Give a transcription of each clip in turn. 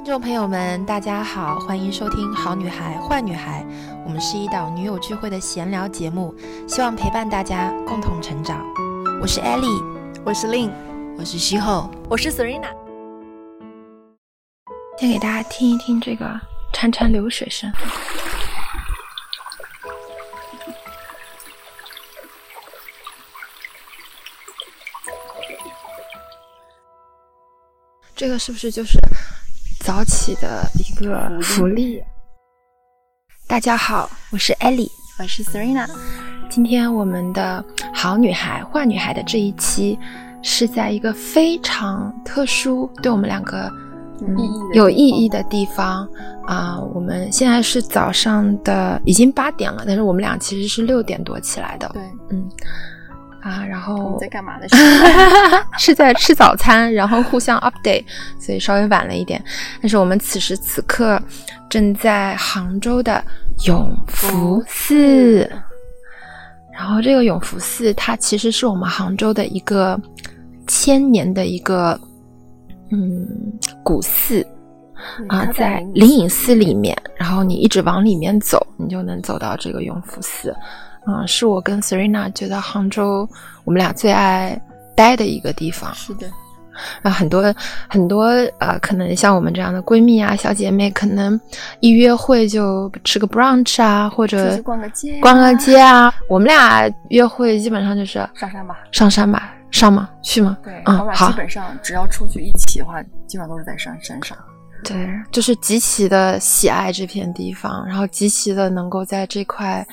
听众朋友们，大家好，欢迎收听《好女孩坏女孩》，我们是一档女友聚会的闲聊节目，希望陪伴大家共同成长。我是 Ellie，我是 Lin，我是西后，我是 Serena。先给大家听一听这个潺潺流水声。这个是不是就是早起的一个福利？大家好，我是 Ellie，我是 Serena。今天我们的好女孩坏女孩的这一期是在一个非常特殊，对我们两个有意义的地方啊。我们现在是早上的已经八点了，但是我们俩其实是六点多起来的。对，嗯。啊，然后在干嘛的？是在吃早餐，然后互相 update，所以稍微晚了一点。但是我们此时此刻正在杭州的永福寺，然后这个永福寺它其实是我们杭州的一个千年的一个嗯古寺啊，在灵隐寺里面，然后你一直往里面走，你就能走到这个永福寺。嗯，是我跟 Serena 觉得杭州我们俩最爱待的一个地方。是的，啊，很多很多呃，可能像我们这样的闺蜜啊、小姐妹，可能一约会就吃个 brunch 啊，或者逛个街，逛个街啊。我们俩约会基本上就是上山吧，上山吧，上吗？去吗？对，嗯，好。基本上只要出去一起的话，基本上都是在山山上。对，就是极其的喜爱这片地方，然后极其的能够在这块。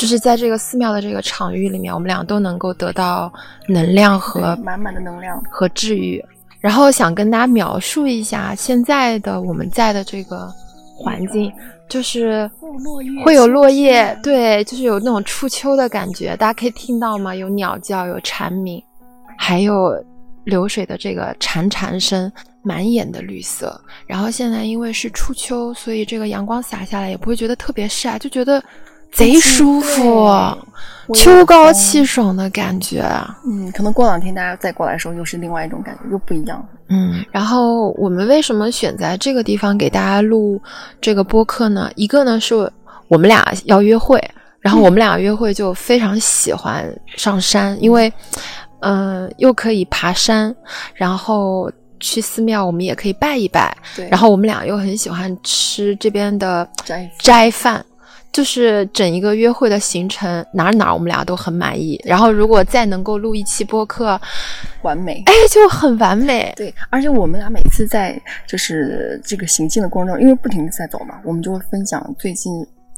就是在这个寺庙的这个场域里面，我们俩都能够得到能量和满满的能量和治愈。然后想跟大家描述一下现在的我们在的这个环境，就是会有落叶，对，就是有那种初秋的感觉。大家可以听到吗？有鸟叫，有蝉鸣，还有流水的这个潺潺声，满眼的绿色。然后现在因为是初秋，所以这个阳光洒下来也不会觉得特别晒，就觉得。贼舒服，秋高气爽的感觉。嗯，可能过两天大家再过来的时候，又是另外一种感觉，又不一样。嗯，然后我们为什么选在这个地方给大家录这个播客呢？一个呢是我们俩要约会，然后我们俩约会就非常喜欢上山，因为嗯又可以爬山，然后去寺庙我们也可以拜一拜。对，然后我们俩又很喜欢吃这边的斋斋饭。就是整一个约会的行程，哪儿哪儿我们俩都很满意。然后如果再能够录一期播客，完美，哎，就很完美。对，而且我们俩每次在就是这个行进的过程中，因为不停的在走嘛，我们就会分享最近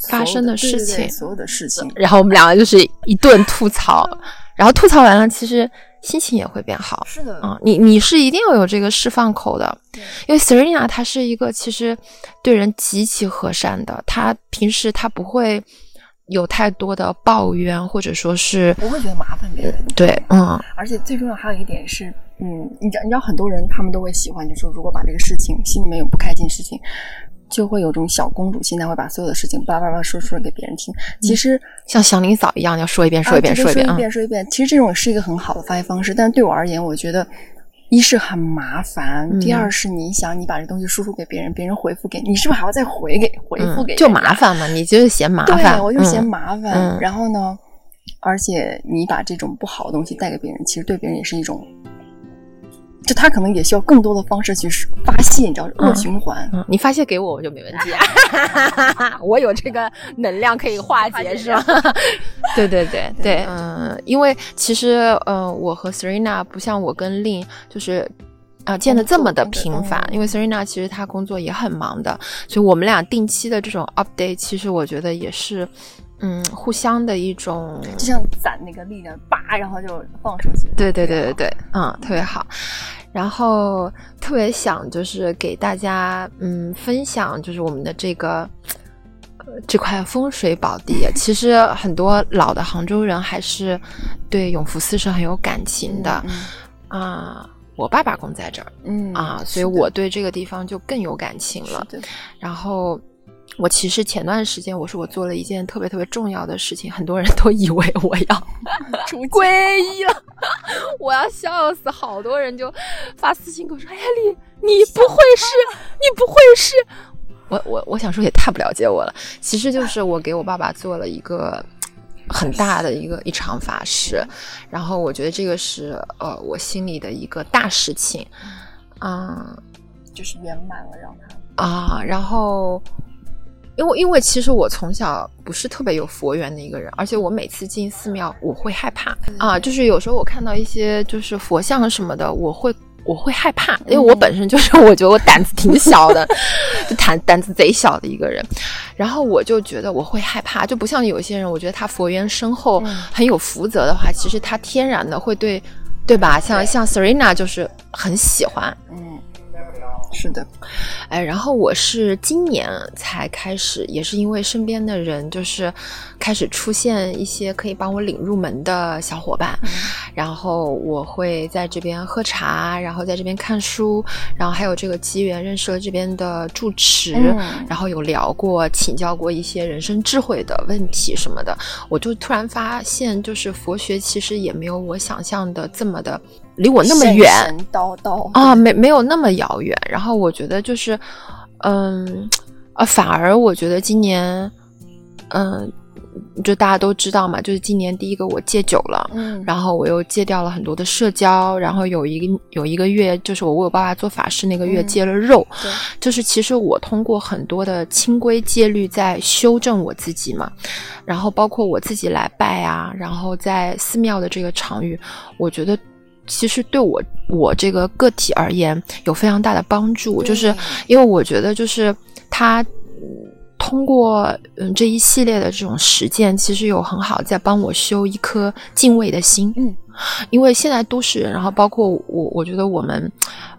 发生的事情，所有的事情。然后我们两个就是一顿吐槽，然后吐槽完了，其实。心情也会变好，是的啊，你你是一定要有这个释放口的，因为 Serena 她是一个其实对人极其和善的，她平时她不会有太多的抱怨，或者说是不会觉得麻烦别人。对，嗯，而且最重要还有一点是，嗯，你知道你知道很多人他们都会喜欢，就是说如果把这个事情心里面有不开心事情。就会有种小公主心态，会把所有的事情叭叭叭说出来给别人听。其实像祥林嫂一样，要说一遍，说一遍，说一遍，说一遍，说一遍。其实这种是一个很好的发泄方式，但是对我而言，我觉得一是很麻烦，第二是你想你把这东西输出给别人，别人回复给你，是不是还要再回给回复给？就麻烦嘛，你就是嫌麻烦，对我就嫌麻烦。然后呢，而且你把这种不好的东西带给别人，其实对别人也是一种。就他可能也需要更多的方式去发泄，你知道恶循环。你发泄给我，我就没问题啊，我有这个能量可以化解，是吧？对对对对，嗯，因为其实，嗯，我和 Serena 不像我跟 Lin，就是啊见的这么的频繁，因为 Serena 其实她工作也很忙的，所以我们俩定期的这种 update，其实我觉得也是。嗯，互相的一种，就像攒那个力量，叭，然后就放出去。对对对对对，嗯，特别好。然后特别想就是给大家嗯分享，就是我们的这个呃这块风水宝地。其实很多老的杭州人还是对永福寺是很有感情的啊。我爸爸公在这儿，嗯啊，所以我对这个地方就更有感情了。然后。我其实前段时间我说我做了一件特别特别重要的事情，很多人都以为我要 皈依了，我要笑死，好多人就发私信跟我说：“哎呀，你你不会是，你不会是？”我我我想说也太不了解我了，其实就是我给我爸爸做了一个很大的一个一场法事，然后我觉得这个是呃我心里的一个大事情，嗯，就是圆满了让他。啊，然后，因为因为其实我从小不是特别有佛缘的一个人，而且我每次进寺庙我会害怕啊，就是有时候我看到一些就是佛像什么的，我会我会害怕，因为我本身就是我觉得我胆子挺小的，就胆胆子贼小的一个人，然后我就觉得我会害怕，就不像有些人，我觉得他佛缘深厚，很有福泽的话，其实他天然的会对，对吧？像像 Serena 就是很喜欢，嗯。是的，哎，然后我是今年才开始，也是因为身边的人就是开始出现一些可以帮我领入门的小伙伴，然后我会在这边喝茶，然后在这边看书，然后还有这个机缘认识了这边的住持，然后有聊过、请教过一些人生智慧的问题什么的，我就突然发现，就是佛学其实也没有我想象的这么的。离我那么远，叨叨啊，没没有那么遥远。然后我觉得就是，嗯，啊，反而我觉得今年，嗯，就大家都知道嘛，就是今年第一个我戒酒了，嗯，然后我又戒掉了很多的社交，然后有一个有一个月，就是我为我爸爸做法事那个月戒了肉，就是其实我通过很多的清规戒律在修正我自己嘛，然后包括我自己来拜啊，然后在寺庙的这个场域，我觉得。其实对我我这个个体而言有非常大的帮助，就是因为我觉得就是他通过嗯这一系列的这种实践，其实有很好在帮我修一颗敬畏的心。嗯，因为现在都市人，然后包括我，我觉得我们。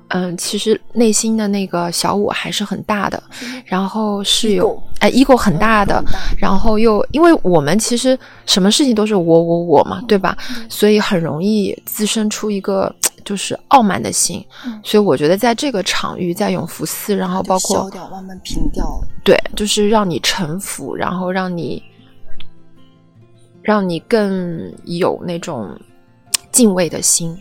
嗯，其实内心的那个小我还是很大的，然后是有哎，ego 很大的，然后又因为我们其实什么事情都是我我我嘛，对吧？所以很容易滋生出一个就是傲慢的心。所以我觉得在这个场域，在永福寺，然后包括消掉，慢慢平掉，对，就是让你臣服，然后让你让你更有那种敬畏的心。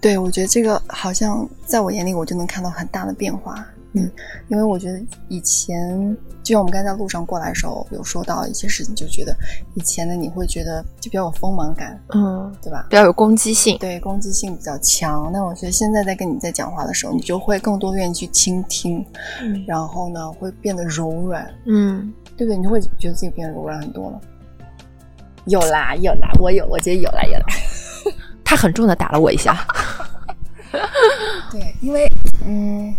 对，我觉得这个好像在我眼里，我就能看到很大的变化。嗯，因为我觉得以前，就像我们刚才在路上过来的时候，有说到一些事情，就觉得以前的你会觉得就比较有锋芒感，嗯，对吧？比较有攻击性，对，攻击性比较强。那我觉得现在在跟你在讲话的时候，你就会更多愿意去倾听，嗯，然后呢，会变得柔软，嗯，对不对？你就会觉得自己变得柔软很多了。有啦，有啦，我有，我觉得有啦，有啦。他很重的打了我一下，对，因为嗯，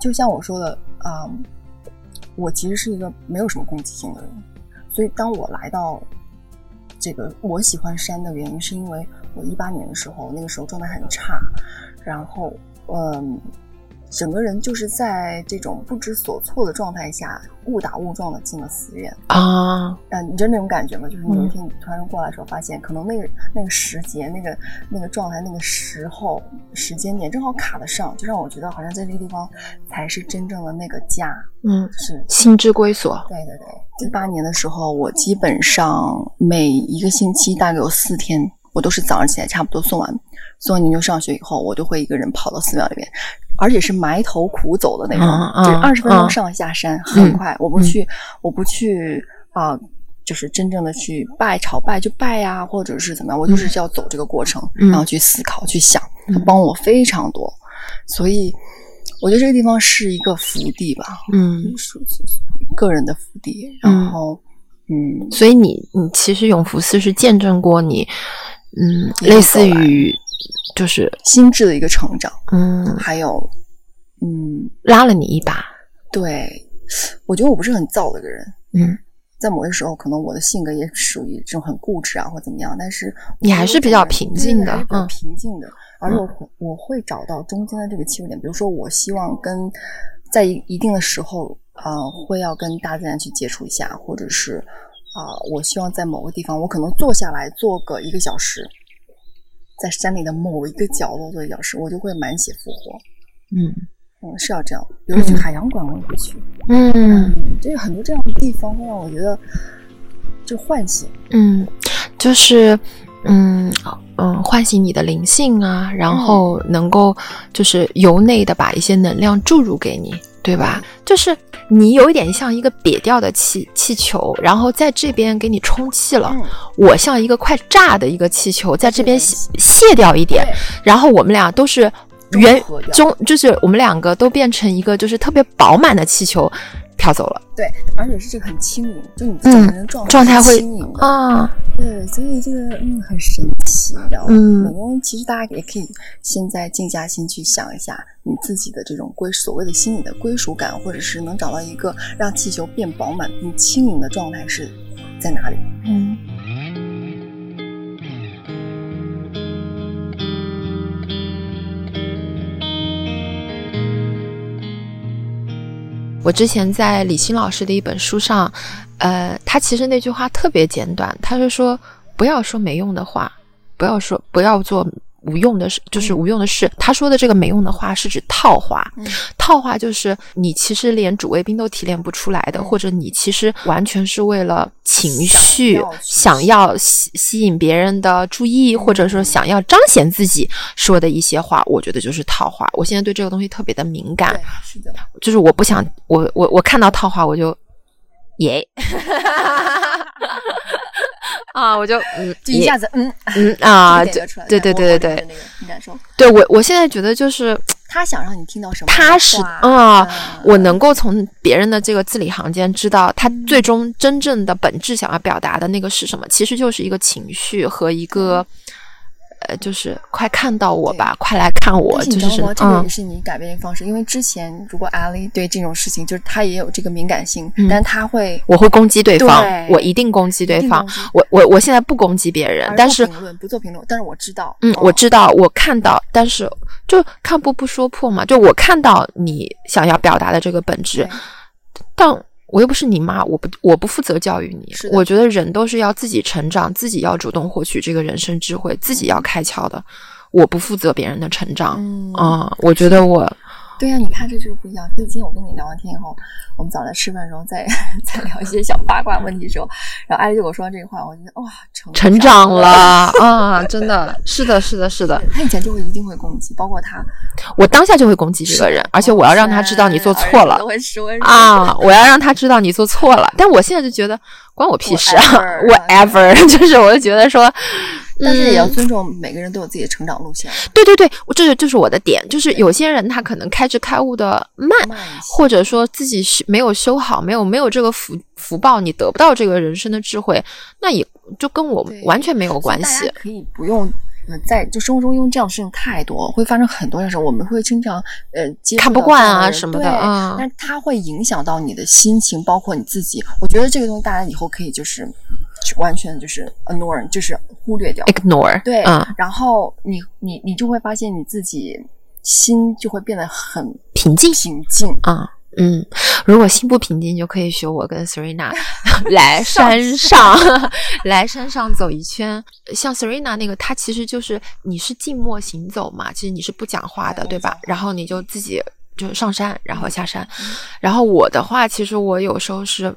就像我说的嗯，我其实是一个没有什么攻击性的人，所以当我来到这个我喜欢山的原因，是因为我一八年的时候，那个时候状态很差，然后嗯。整个人就是在这种不知所措的状态下，误打误撞的进了寺院啊！嗯，你知道那种感觉吗？就是有一天你突然过来的时候，发现可能那个那个时节、那个那个状态、那个时候、时间点正好卡得上，就让我觉得好像在这个地方才是真正的那个家。嗯，是心之归所。对对对，一八年的时候，我基本上每一个星期大概有四天，我都是早上起来差不多送完送完牛牛上学以后，我就会一个人跑到寺庙里面。而且是埋头苦走的那种，就是二十分钟上下山，很快。我不去，我不去啊，就是真正的去拜朝拜就拜呀，或者是怎么样，我就是要走这个过程，然后去思考、去想，他帮我非常多。所以我觉得这个地方是一个福地吧，嗯，个人的福地。然后，嗯，所以你你其实永福寺是见证过你，嗯，类似于。就是心智的一个成长，嗯，还有，嗯，拉了你一把。对，我觉得我不是很躁的一个人，嗯，在某些时候，可能我的性格也属于这种很固执啊，或怎么样。但是你还是比较平静的，嗯，平静的。而且我我会找到中间的这个切入点，比如说，我希望跟在一一定的时候，啊，会要跟大自然去接触一下，或者是啊，我希望在某个地方，我可能坐下来坐个一个小时。在山里的某一个角落做一小时，我就会满血复活。嗯嗯，是要这样。比如去海洋馆，我也会去。嗯就是很多这样的地方会让我觉得就唤醒。嗯，就是嗯嗯，唤醒你的灵性啊，然后能够就是由内的把一些能量注入给你，对吧？就是你有一点像一个瘪掉的气气球，然后在这边给你充气了。嗯，我像一个快炸的一个气球，在这边是卸卸掉一点，然后我们俩都是原中和掉。中，就是我们两个都变成一个就是特别饱满的气球飘走了对，而且是这个很轻盈，就你整个人的状嗯状态会轻盈。啊，对，所以这个嗯很神奇？嗯每个人其实大家也可以现在静下心去想一下你自己的这种归所谓的心理的归属感，或者是能找到一个让气球变饱满并轻盈的状态是在哪里？嗯。我之前在李欣老师的一本书上，呃，他其实那句话特别简短，他是说不要说没用的话，不要说不要做无用的事，就是无用的事。他说的这个没用的话是指套话，嗯。套话就是你其实连主谓宾都提炼不出来的，嗯。或者你其实完全是为了情绪想要去想要吸吸引别人的注意，或者说想要彰显自己说的一些话，我觉得就是套话。我现在对这个东西特别的敏感，是的，就是我不想，我我我看到套话我就耶。啊，我就嗯，就一下子嗯嗯 啊，对对对对对对我我我现在觉得就是 他想让你听到什么踏实啊，嗯我能够从别人的这个字里行间知道他最终真正的本质想要表达的那个是什么，其实就是一个情绪和一个。呃，就是快看到我吧，快来看我，就是？这个嗯也是你改变的方式，因为之前如果阿丽对这种事情，就是她也有这个敏感性，嗯但她会我会攻击对方，对我一定攻击对方。我我我现在不攻击别人，但是不评论不做评论，但是我知道，嗯，哦我知道，我看到，但是就看破不说破嘛，就我看到你想要表达的这个本质，但我又不是你妈，我不我不负责教育你我觉得人都是要自己成长，自己要主动获取这个人生智慧，自己要开窍的。我不负责别人的成长，嗯啊、我觉得我对呀、你看这就是不一样。所以今天我跟你聊完天以后，我们早上吃饭的时候再再聊一些小八卦问题的时候，然后艾丽对我说完这句话，我觉得哇，成成长了啊！真的是的，是的，是的，他以前就会一定会攻击，包括他我当下就会攻击这个人，而且我要让他知道你做错了都会说啊！我要让他知道你做错了。但我现在就觉得关我屁事啊 Whatever，whatever，就是我就觉得说，但是也要嗯尊重每个人都有自己的成长路线，对对对，我这个就是我的点，就是有些人他可能开智开悟的慢，慢。或者说自己是没有修好，没有没有这个福福报，你得不到这个人生的智慧，那也就跟我完全没有关系。可以不用。呃，在就生活中，因为这样的事情太多，会发生很多的事，我们会经常呃接看不惯啊什么的对嗯但是它会影响到你的心情，包括你自己。我觉得这个东西大家以后可以就是完全就是 ignore，就是忽略掉。ignore，对，嗯，然后你你你就会发现你自己心就会变得很平静平静。啊。嗯，如果心不平静，就可以学我跟 Serena 来山上，来山上走一圈。像 Serena 那个，她其实就是你是静默行走嘛，其实你是不讲话的，对吧？然后你就自己就上山，然后下山。嗯然后我的话，其实我有时候是，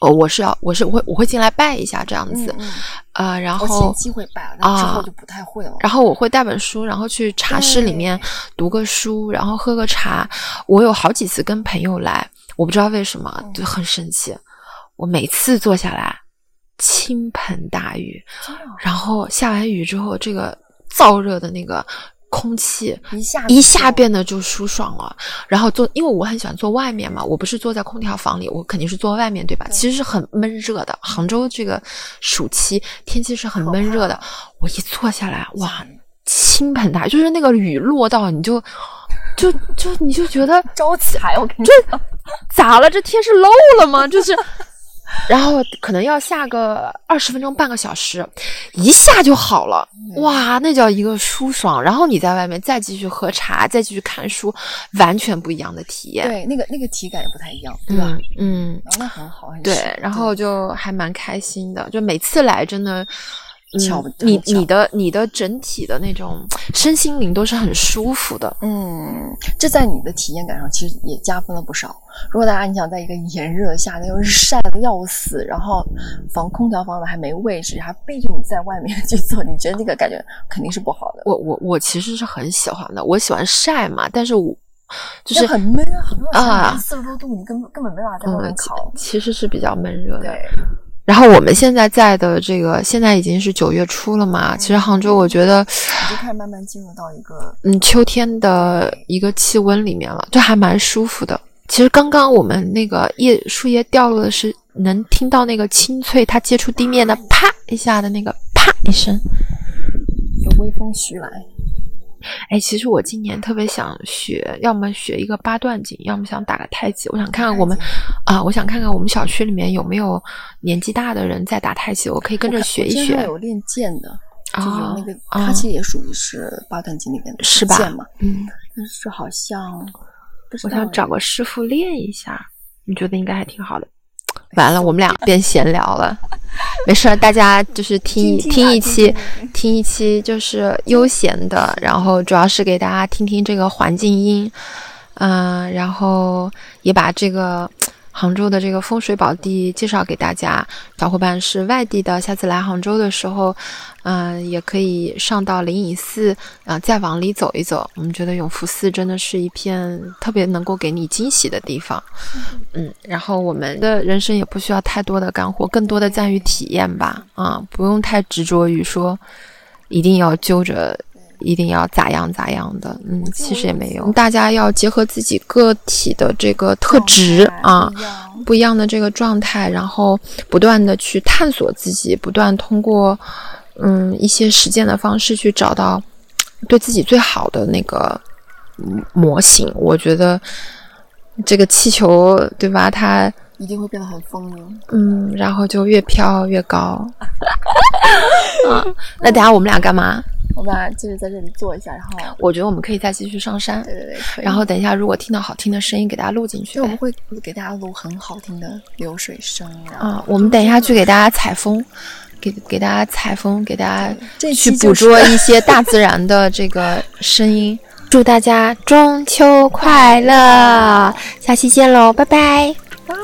哦，我是要我是会我会进来拜一下这样子，嗯，呃，然我前后期会拜了，但之啊后就不太会了。然后我会带本书，然后去茶室里面读个书，然后喝个茶。我有好几次跟朋友来，我不知道为什么嗯就很生气。我每次坐下来，倾盆大雨，然后下完雨之后，这个燥热的那个空气一下一下变得就舒爽了。然后坐，因为我很喜欢坐外面嘛，我不是坐在空调房里，我肯定是坐外面，对吧？对其实是很闷热的。杭州这个暑期天气是很闷热的，我一坐下来，哇，倾盆大雨，就是那个雨落到你就就就你就觉得 招财，我跟你这咋了？这天是漏了吗？就是。然后可能要下个二十分钟、半个小时，一下就好了，哇，那叫一个舒爽。然后你在外面再继续喝茶，再继续看书，完全不一样的体验。对那个那个体感也不太一样，对吧？嗯那很好，很对，然后就还蛮开心的，就每次来真的，巧，嗯你你的你的整体的那种 身心灵都是很舒服的。嗯，这在你的体验感上其实也加分了不少。如果大家你想在一个炎热的夏天，又是晒的要死，然后房空调房里还没位置，还逼着你在外面去做，你觉得那个感觉肯定是不好的。我我我其实是很喜欢的，我喜欢晒嘛，但是我就是很闷啊，很多啊四十多度，你根本根本没办法在外面嗯烤。其实是比较闷热的。对，然后我们现在在的这个，现在已经是九月初了嘛。其实杭州，我觉得，你就开始慢慢进入到一个嗯，秋天的一个气温里面了，就还蛮舒服的。其实刚刚我们那个叶树叶掉落的是能听到那个清脆，它接触地面的啪一下的那个啪一声。有微风徐来。哎，其实我今年特别想学，要么学一个八段锦，要么想打个太极。我想看看我们啊，我想看看我们小区里面有没有年纪大的人在打太极，我可以跟着学一学。有练剑的，就是有那个，啊它其实也属于是八段锦里面的是吧嗯，但是好像我想找个师傅练一下，你觉得应该还挺好的。完了，我们俩变闲聊了，没事儿，大家就是听听听啊一期听一期就是悠闲的，然后主要是给大家听听这个环境音，嗯、然后也把这个杭州的这个风水宝地介绍给大家。小伙伴是外地的，下次来杭州的时候，嗯、也可以上到灵隐寺，啊、再往里走一走。我们觉得永福寺真的是一片特别能够给你惊喜的地方。嗯，然后我们的人生也不需要太多的干货，更多的在于体验吧。啊，不用太执着于说一定要揪着。一定要咋样咋样的，嗯，其实也没有。大家要结合自己个体的这个特质啊，不一样的这个状态，然后不断的去探索自己，不断通过嗯一些实践的方式去找到对自己最好的那个嗯模型。我觉得这个气球，对吧？它一定会变得很丰盈。嗯，然后就越飘越高。啊，那等下我们俩干嘛？我们俩接着在这里坐一下，然后 我觉得我们可以再继续上山，对对对，可以然后等一下如果听到好听的声音，给大家录进去我们会给大家录很好听的流水声，啊，我们等一下去给大家采风，给给大家采风，给大家去捕捉一些大自然的这个声音。祝大家中秋快乐！下期见喽，拜拜。拜。